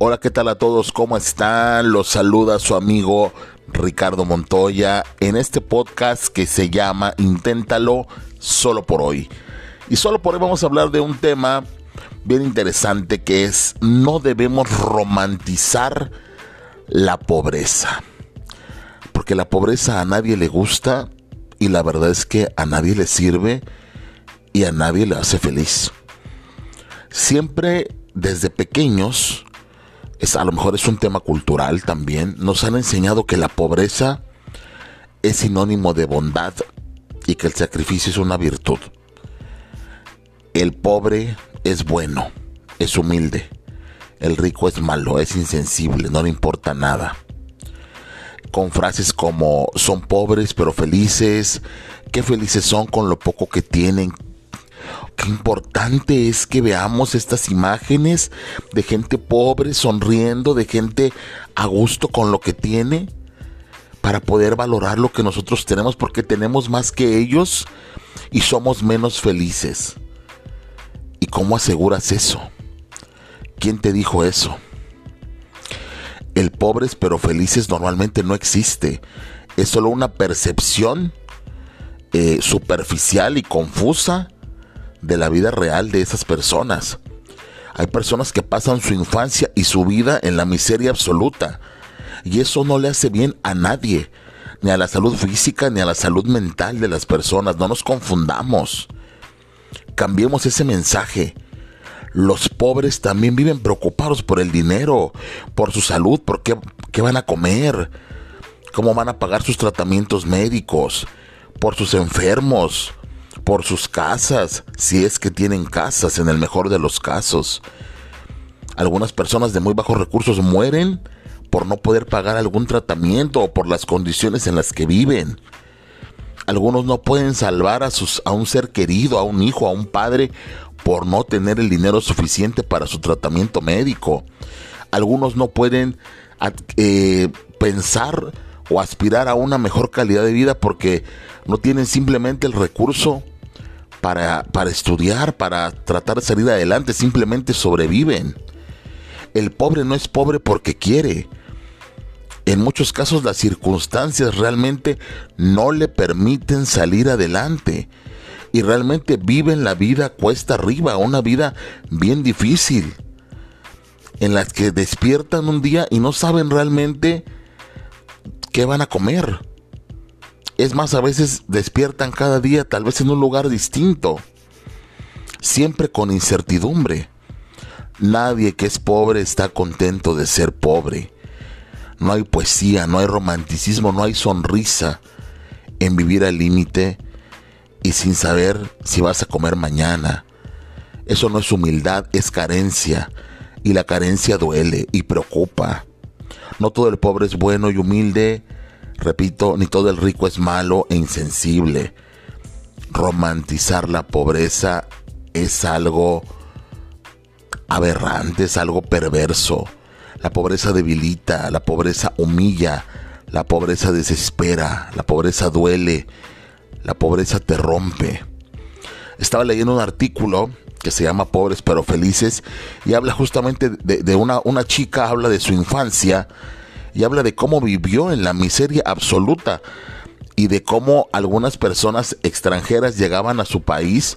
Hola, ¿qué tal a todos? ¿Cómo están? Los saluda su amigo Ricardo Montoya en este podcast que se llama Inténtalo solo por hoy. Y solo por hoy vamos a hablar de un tema bien interesante que es no debemos romantizar la pobreza. Porque la pobreza a nadie le gusta y la verdad es que a nadie le sirve y a nadie le hace feliz. Siempre desde pequeños es, a lo mejor es un tema cultural también, nos han enseñado que la pobreza es sinónimo de bondad y que el sacrificio es una virtud. El pobre es bueno, es humilde. El rico es malo, es insensible, no le importa nada. Con frases como son pobres pero felices, qué felices son con lo poco que tienen, qué importante es que veamos estas imágenes de gente pobre sonriendo, de gente a gusto con lo que tiene, para poder valorar lo que nosotros tenemos, porque tenemos más que ellos y somos menos felices. ¿Y cómo aseguras eso? ¿Quién te dijo eso? El pobres pero felices normalmente no existe. Es solo una percepción eh, superficial y confusa de la vida real de esas personas. Hay personas que pasan su infancia y su vida en la miseria absoluta. Y eso no le hace bien a nadie, ni a la salud física, ni a la salud mental de las personas. No nos confundamos. Cambiemos ese mensaje. Los pobres también viven preocupados por el dinero, por su salud, por qué, qué van a comer, cómo van a pagar sus tratamientos médicos, por sus enfermos, por sus casas, si es que tienen casas en el mejor de los casos. Algunas personas de muy bajos recursos mueren por no poder pagar algún tratamiento o por las condiciones en las que viven. Algunos no pueden salvar a, sus, a un ser querido, a un hijo, a un padre, por no tener el dinero suficiente para su tratamiento médico. Algunos no pueden eh, pensar o aspirar a una mejor calidad de vida porque no tienen simplemente el recurso para, estudiar, para tratar de salir adelante, simplemente sobreviven. El pobre no es pobre porque quiere. En muchos casos las circunstancias realmente no le permiten salir adelante. Y realmente viven la vida cuesta arriba, una vida bien difícil. En las que despiertan un día y no saben realmente qué van a comer. Es más, a veces despiertan cada día tal vez en un lugar distinto, siempre con incertidumbre. Nadie que es pobre está contento de ser pobre. No hay poesía, no hay romanticismo, no hay sonrisa en vivir al límite y sin saber si vas a comer mañana. Eso no es humildad, es carencia. Y la carencia duele y preocupa. No todo el pobre es bueno y humilde Repito, ni todo el rico es malo e insensible. Romantizar la pobreza es algo aberrante, es algo perverso. La pobreza debilita, la pobreza humilla, la pobreza desespera, la pobreza duele, la pobreza te rompe. Estaba leyendo un artículo que se llama Pobres pero Felices y habla justamente de, una, una chica, habla de su infancia y habla de cómo vivió en la miseria absoluta y de cómo algunas personas extranjeras llegaban a su país,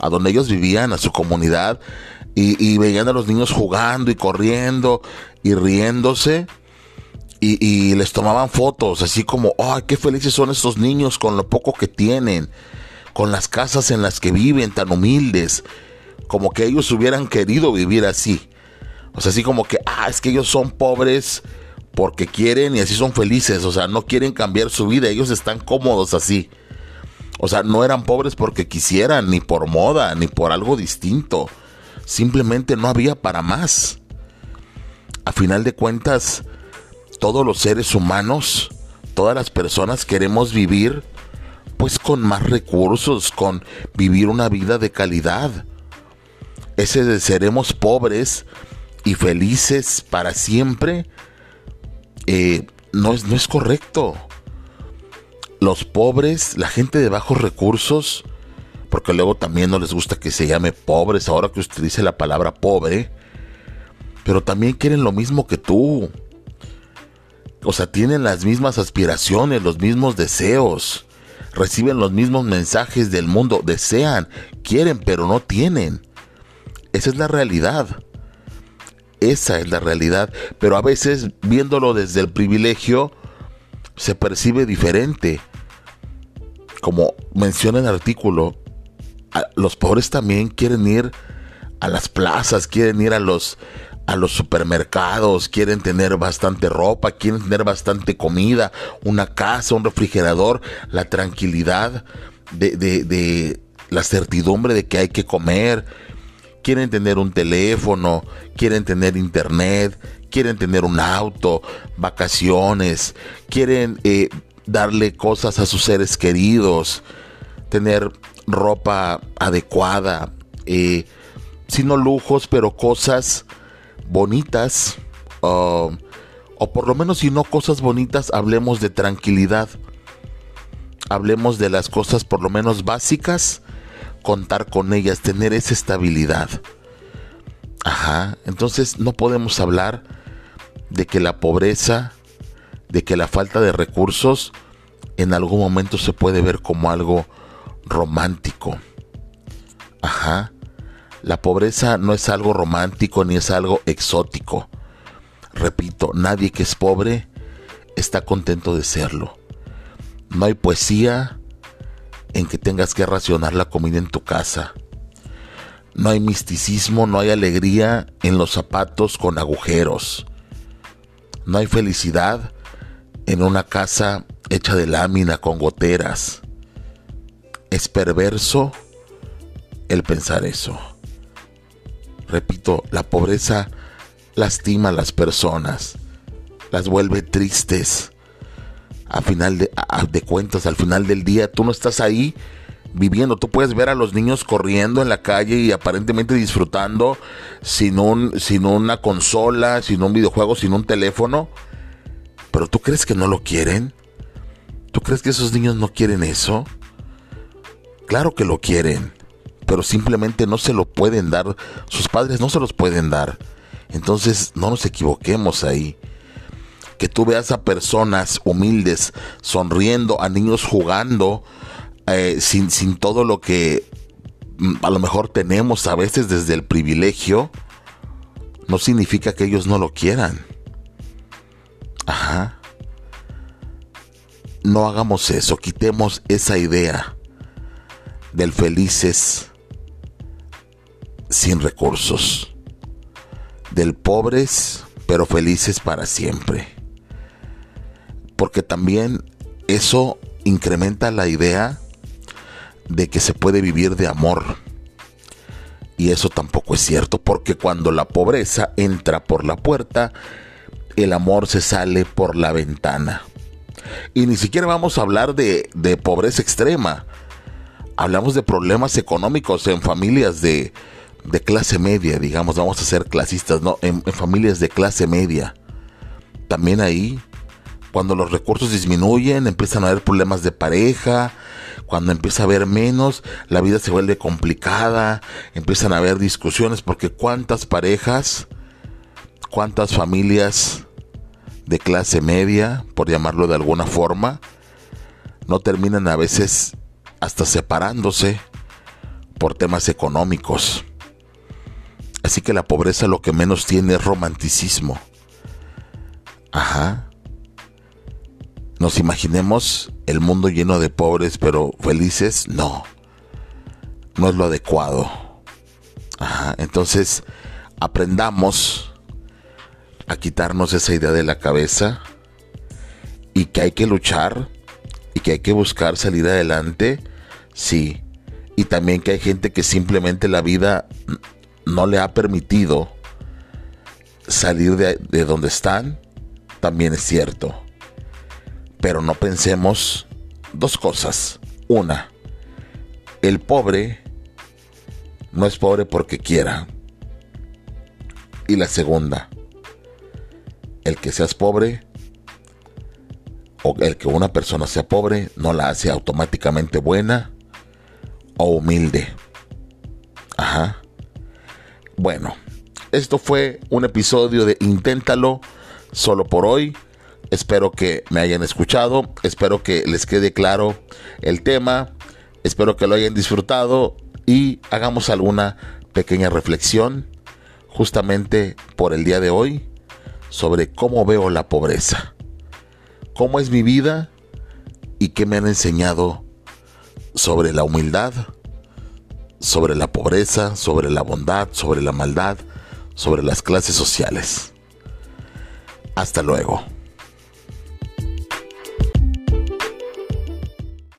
a donde ellos vivían, a su comunidad, y, veían a los niños jugando y corriendo y riéndose. Y, les tomaban fotos, así como, ¡ay, qué felices son estos niños con lo poco que tienen! Con las casas en las que viven tan humildes, como que ellos hubieran querido vivir así. O sea, así como que, ah, es que ellos son pobres porque quieren y así son felices, o sea, no quieren cambiar su vida, ellos están cómodos así. O sea, no eran pobres porque quisieran, ni por moda, ni por algo distinto. Simplemente no había para más. A final de cuentas, todos los seres humanos, todas las personas queremos vivir pues con más recursos, con vivir una vida de calidad. Ese de seremos pobres y felices para siempre eh, no, es, no es correcto. Los pobres, la gente de bajos recursos, porque luego también no les gusta que se llame pobres, ahora que utilice la palabra pobre, pero también quieren lo mismo que tú. O sea, tienen las mismas aspiraciones, los mismos deseos, reciben los mismos mensajes del mundo, desean, quieren, pero no tienen. Esa es la realidad. Esa es la realidad. Pero a veces, viéndolo desde el privilegio, se percibe diferente. Como menciona el artículo, los pobres también quieren ir a las plazas, quieren ir a los, a los supermercados, quieren tener bastante ropa, quieren tener bastante comida, una casa, un refrigerador, la tranquilidad de, de la certidumbre de que hay que comer, quieren tener un teléfono, quieren tener internet, quieren tener un auto, vacaciones, quieren eh, darle cosas a sus seres queridos, tener ropa adecuada, eh, sino lujos, pero cosas bonitas, o por lo menos si no cosas bonitas, hablemos de tranquilidad, hablemos de las cosas por lo menos básicas contar con ellas, tener esa estabilidad. Ajá, entonces no podemos hablar de que la pobreza, de que la falta de recursos en algún momento se puede ver como algo romántico. Ajá, la pobreza no es algo romántico ni es algo exótico. Repito, nadie que es pobre está contento de serlo. No hay poesía, en que tengas que racionar la comida en tu casa. No hay misticismo, no hay alegría en los zapatos con agujeros. No hay felicidad en una casa hecha de lámina con goteras. Es perverso el pensar eso. Repito, la pobreza lastima a las personas, las vuelve tristes, a final de, de cuentas, al final del día, tú no estás ahí viviendo. Tú puedes ver a los niños corriendo en la calle y aparentemente disfrutando sin, un, sin una consola, sin un videojuego, sin un teléfono. Pero tú crees que no lo quieren? ¿Tú crees que esos niños no quieren eso? Claro que lo quieren, pero simplemente no se lo pueden dar. Sus padres no se los pueden dar. Entonces no nos equivoquemos ahí que tú veas a personas humildes sonriendo, a niños jugando, eh, sin, sin todo lo que mm, a lo mejor tenemos a veces desde el privilegio, no significa que ellos no lo quieran. Ajá. No hagamos eso, quitemos esa idea del felices sin recursos, del pobres pero felices para siempre porque también eso incrementa la idea de que se puede vivir de amor. Y eso tampoco es cierto, porque cuando la pobreza entra por la puerta, el amor se sale por la ventana. Y ni siquiera vamos a hablar de, pobreza extrema. Hablamos de problemas económicos en familias de, clase media, digamos, vamos a ser clasistas, ¿no? en familias de clase media. También ahí cuando los recursos disminuyen, empiezan a haber problemas de pareja, cuando empieza a haber menos, la vida se vuelve complicada, empiezan a haber discusiones, porque cuántas parejas, cuántas familias de clase media, por llamarlo de alguna forma, no terminan a veces hasta separándose por temas económicos. Así que la pobreza lo que menos tiene es romanticismo. Ajá. Nos imaginemos el mundo lleno de pobres pero felices, no. No es lo adecuado. entonces, aprendamos a quitarnos esa idea de la cabeza y que hay que luchar y que hay que buscar salir adelante, sí. Y también que hay gente que simplemente la vida no le ha permitido salir de, de donde están, también es cierto. Pero no pensemos dos cosas. Una, el pobre no es pobre porque quiera. Y la segunda, el que seas pobre o el que una persona sea pobre no la hace automáticamente buena o humilde. Ajá. Bueno, esto fue un episodio de Inténtalo solo por hoy. Espero que me hayan escuchado, espero que les quede claro el tema, espero que lo hayan disfrutado y hagamos alguna pequeña reflexión justamente por el día de hoy sobre cómo veo la pobreza, cómo es mi vida y qué me han enseñado sobre la humildad, sobre la pobreza, sobre la bondad, sobre la maldad, sobre las clases sociales. Hasta luego.